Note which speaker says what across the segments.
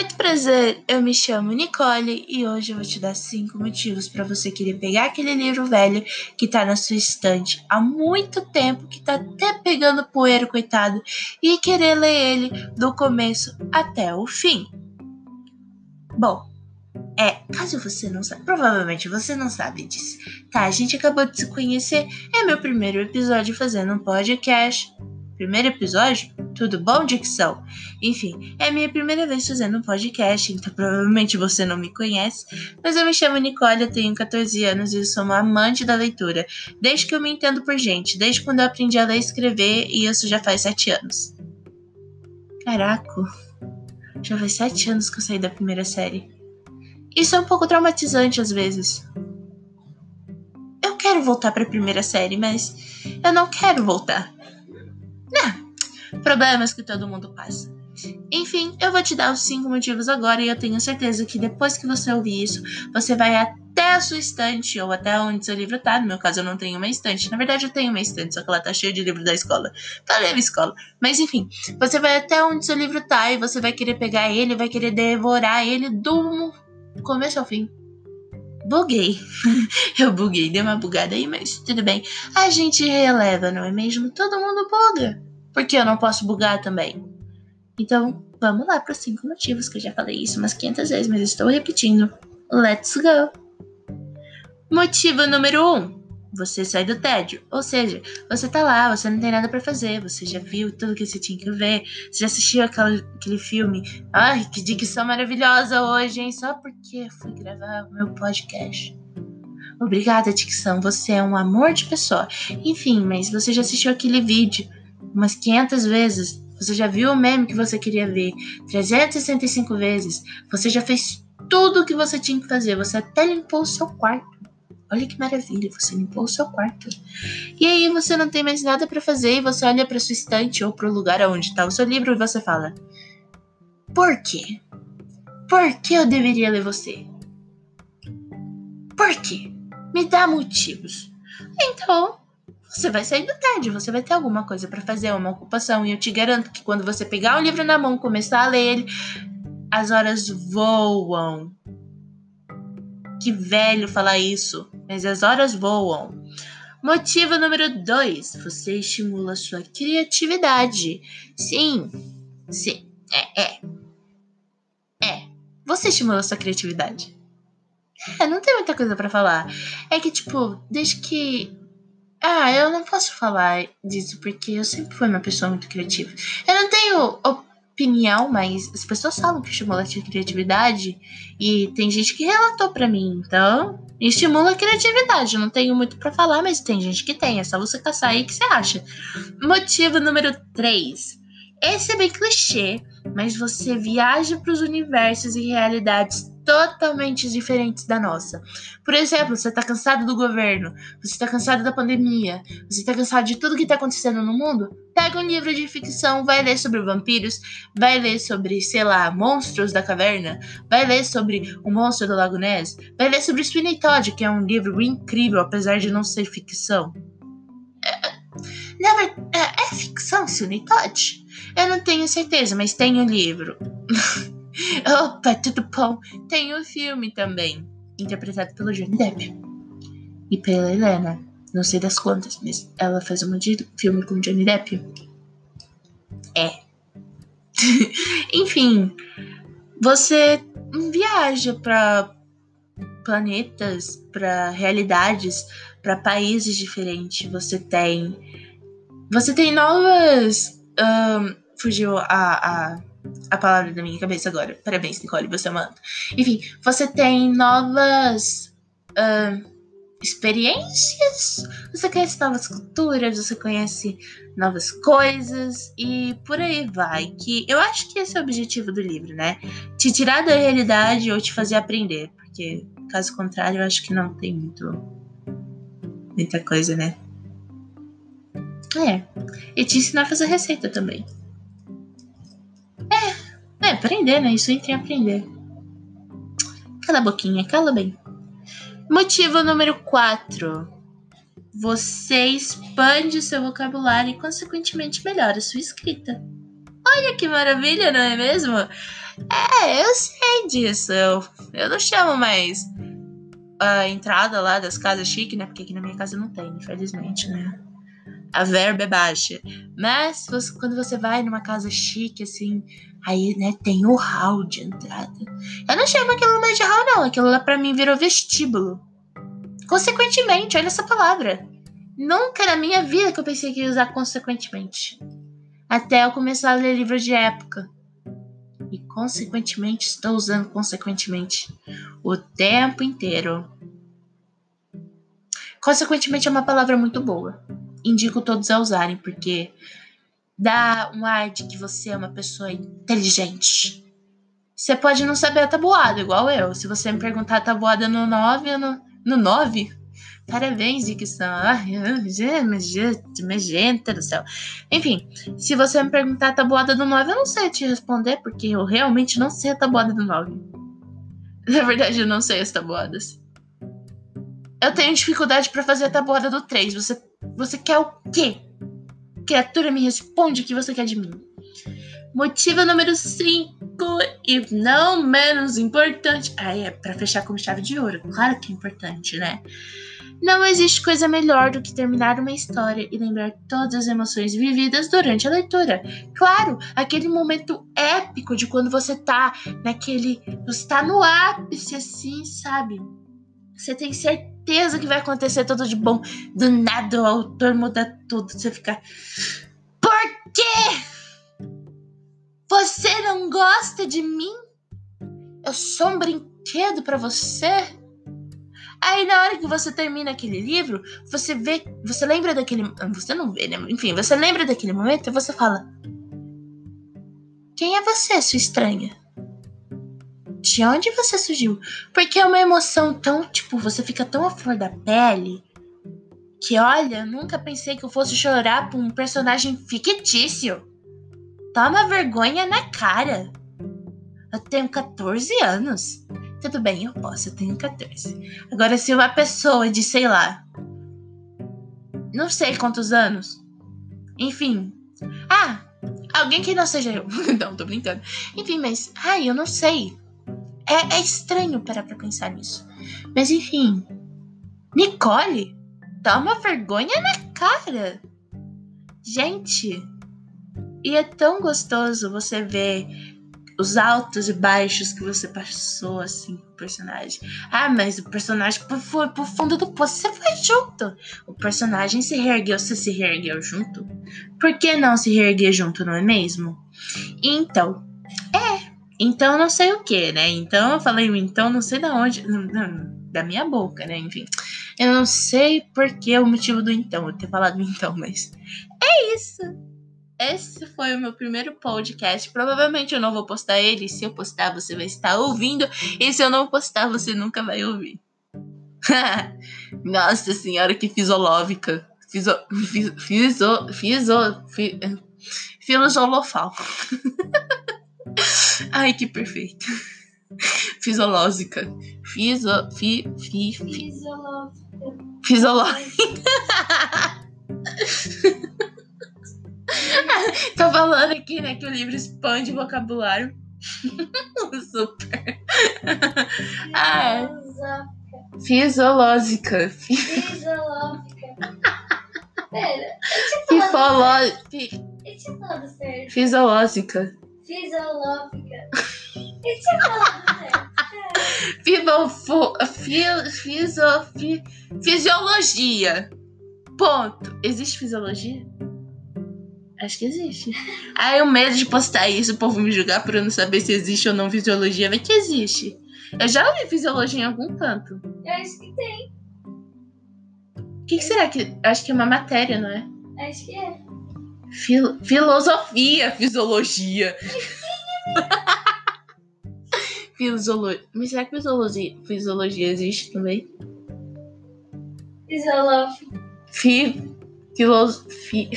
Speaker 1: Muito prazer, eu me chamo Nicole e hoje eu vou te dar cinco motivos para você querer pegar aquele livro velho que tá na sua estante há muito tempo, que tá até pegando poeira, coitado, e querer ler ele do começo até o fim. Bom, é, caso você não saiba, provavelmente você não sabe disso. Tá, a gente acabou de se conhecer, é meu primeiro episódio fazendo um podcast. Primeiro episódio? Tudo bom, dicção? Enfim, é minha primeira vez fazendo um podcast, então provavelmente você não me conhece, mas eu me chamo Nicole, eu tenho 14 anos e sou uma amante da leitura, desde que eu me entendo por gente, desde quando eu aprendi a ler e escrever, e isso já faz 7 anos. Caraca, já faz 7 anos que eu saí da primeira série. Isso é um pouco traumatizante às vezes. Eu quero voltar para a primeira série, mas eu não quero voltar. Não, problemas que todo mundo passa. Enfim, eu vou te dar os cinco motivos agora e eu tenho certeza que depois que você ouvir isso, você vai até a sua estante ou até onde seu livro tá. No meu caso, eu não tenho uma estante. Na verdade, eu tenho uma estante, só que ela tá cheia de livros da escola. Tá a escola. Mas enfim, você vai até onde seu livro tá e você vai querer pegar ele, vai querer devorar ele do começo ao fim. Buguei. eu buguei, dei uma bugada aí, mas tudo bem. A gente releva, não é mesmo? Todo mundo buga. Por que eu não posso bugar também? Então, vamos lá para os cinco motivos, que eu já falei isso umas 500 vezes, mas estou repetindo. Let's go! Motivo número 1. Um, você sai do tédio. Ou seja, você tá lá, você não tem nada para fazer, você já viu tudo que você tinha que ver, você já assistiu aquela, aquele filme. Ai, que dicção maravilhosa hoje, hein? Só porque fui gravar o meu podcast. Obrigada, dicção, você é um amor de pessoa. Enfim, mas você já assistiu aquele vídeo umas 500 vezes. Você já viu o meme que você queria ver 365 vezes. Você já fez tudo o que você tinha que fazer. Você até limpou o seu quarto. Olha que maravilha, você limpou o seu quarto. E aí você não tem mais nada para fazer e você olha para sua estante ou para o lugar onde está o seu livro e você fala: Por quê? Por que eu deveria ler você? Por quê? Me dá motivos. Então, você vai sair do tédio, você vai ter alguma coisa para fazer, uma ocupação. E eu te garanto que quando você pegar o livro na mão, começar a ler ele, as horas voam. Que velho falar isso, mas as horas voam. Motivo número 2: você estimula sua criatividade. Sim, sim, é, é. É, você estimula sua criatividade. É, não tem muita coisa para falar. É que, tipo, desde que ah, eu não posso falar disso porque eu sempre fui uma pessoa muito criativa. Eu não tenho opinião, mas as pessoas falam que estimula a criatividade e tem gente que relatou para mim, então estimula a criatividade. Eu não tenho muito para falar, mas tem gente que tem. É só você caçar aí que você acha. Motivo número 3. Esse é bem clichê, mas você viaja para os universos e realidades totalmente diferentes da nossa. Por exemplo, você está cansado do governo, você está cansado da pandemia, você está cansado de tudo que está acontecendo no mundo? Pega um livro de ficção, vai ler sobre vampiros, vai ler sobre, sei lá, monstros da caverna, vai ler sobre o monstro do Lago Ness, vai ler sobre Sweeney Todd, que é um livro incrível, apesar de não ser ficção. É, é, é ficção, Sweeney Todd? Eu não tenho certeza, mas tem o um livro. Opa, tudo bom? Tem o um filme também, interpretado pelo Johnny Depp e pela Helena. Não sei das quantas, mas ela faz um filme com Johnny Depp. É. Enfim, você viaja para planetas, para realidades, para países diferentes. Você tem, você tem novas. Um, fugiu a, a a palavra da minha cabeça agora. Parabéns, Nicole, você é uma. Enfim, você tem novas uh, experiências, você conhece novas culturas, você conhece novas coisas e por aí vai. Que eu acho que esse é o objetivo do livro, né? Te tirar da realidade ou te fazer aprender, porque caso contrário, eu acho que não tem muito muita coisa, né? É. E te ensinar a fazer receita também. Aprender, né? Isso entra em aprender. Cala a boquinha, cala bem. Motivo número 4. Você expande seu vocabulário e, consequentemente, melhora sua escrita. Olha que maravilha, não é mesmo? É, eu sei disso. Eu, eu não chamo mais a entrada lá das casas chique, né? Porque aqui na minha casa não tem, infelizmente, né? A verba é baixa. Mas você, quando você vai numa casa chique, assim, aí, né, tem o hall de entrada. Eu não chamo aquilo mais de hall, não. Aquilo lá pra mim virou vestíbulo. Consequentemente, olha essa palavra. Nunca na minha vida que eu pensei que ia usar consequentemente. Até eu começar a ler livros de época. E consequentemente estou usando consequentemente o tempo inteiro. Consequentemente é uma palavra muito boa. Indico todos a usarem, porque dá um ar de que você é uma pessoa inteligente. Você pode não saber a tabuada, igual eu. Se você me perguntar a tabuada no 9, no, no 9, Parabéns, dicção. Ai, magenta do céu. Enfim, se você me perguntar a tabuada do 9, eu não sei te responder, porque eu realmente não sei a tabuada do 9. Na verdade, eu não sei as tabuadas. Eu tenho dificuldade para fazer a tabuada do 3. Você, você quer o quê? Criatura, me responde o que você quer de mim. Motivo número 5 e não menos importante. Ah, é para fechar com chave de ouro. Claro que é importante, né? Não existe coisa melhor do que terminar uma história e lembrar todas as emoções vividas durante a leitura. Claro, aquele momento épico de quando você tá naquele. Você tá no ápice, assim, sabe? Você tem certeza que vai acontecer tudo de bom. Do nada o autor muda tudo. Você fica. Por quê? Você não gosta de mim? Eu sou um brinquedo para você? Aí na hora que você termina aquele livro, você vê, você lembra daquele, você não vê, né? Enfim, você lembra daquele momento e você fala: Quem é você, sua estranha? De onde você surgiu? Porque é uma emoção tão, tipo, você fica tão à flor da pele que, olha, nunca pensei que eu fosse chorar por um personagem fictício. Toma vergonha na cara. Eu tenho 14 anos. Tudo bem, eu posso, eu tenho 14. Agora, se uma pessoa de, sei lá, não sei quantos anos, enfim. Ah, alguém que não seja eu. não, tô brincando. Enfim, mas, ai, eu não sei. É, é estranho parar pra pensar nisso. Mas, enfim. Nicole, toma vergonha na cara. Gente, e é tão gostoso você ver os altos e baixos que você passou, assim, com o personagem. Ah, mas o personagem foi pro fundo do poço, você foi junto. O personagem se reergueu, você se reergueu junto. Por que não se reerguer junto, não é mesmo? Então. Então não sei o que, né? Então eu falei, então não sei da onde. da minha boca, né? Enfim. Eu não sei por que o motivo do então, eu ter falado então, mas é isso. Esse foi o meu primeiro podcast. Provavelmente eu não vou postar ele. Se eu postar, você vai estar ouvindo. E se eu não postar, você nunca vai ouvir. Nossa senhora, que fisiológica. Fiso, fiso, fiso, fi, filosofal. Ai, que perfeito. Fisiológica. Fiso, fi, fi, fi. Fisiológica. Fisiológica. Tô falando aqui, né, que o livro expande o vocabulário. Super. ah, fisiológica. Fisiológica. Pera, Fifológica. Eu tinha falado certo. Fisiológica. Fisiológica. Eu tinha falado certo. Fibofo, fi, fiso, fi, fisiologia. Ponto. Existe fisiologia? Acho que existe. Ah, eu medo de postar isso, o povo me julgar por eu não saber se existe ou não fisiologia. Vai que existe. Eu já ouvi fisiologia em algum canto.
Speaker 2: Eu acho que tem.
Speaker 1: O que, que, será que. Acho que é uma matéria, não é?
Speaker 2: Acho que é.
Speaker 1: Fil filosofia, fisiologia. Fisiologia. Mas será que fisiologia, fisiologia existe também?
Speaker 2: Fisiológica.
Speaker 1: Fi. Filosofia.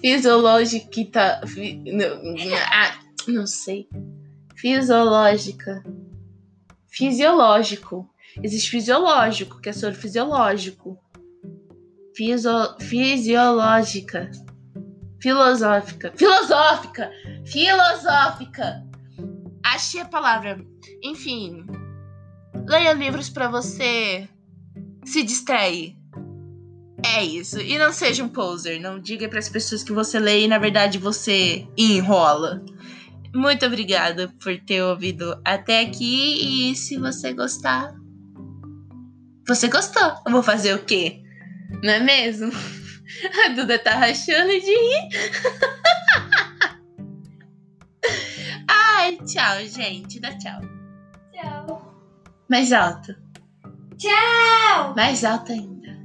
Speaker 1: Fisiológica. Fi, não, ah, não sei. Fisiológica. Fisiológico. Existe fisiológico, que é soro fisiológico. Fisio, fisiológica. Filosófica. Filosófica! Filosófica! Achei a palavra. Enfim. Leia livros para você se distrair. É isso. E não seja um poser. Não diga para as pessoas que você lê e na verdade você enrola. Muito obrigada por ter ouvido até aqui e se você gostar, você gostou. Eu vou fazer o quê? Não é mesmo? A Duda tá rachando de rir. Ai, tchau, gente. Dá tchau.
Speaker 2: Tchau.
Speaker 1: Mais alto.
Speaker 2: Tchau.
Speaker 1: Mais alto ainda.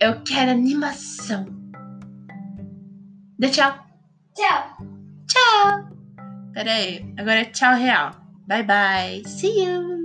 Speaker 1: Eu quero animação. Dá tchau.
Speaker 2: Tchau.
Speaker 1: Tchau. Pera aí. Agora é tchau real. Bye bye. See you.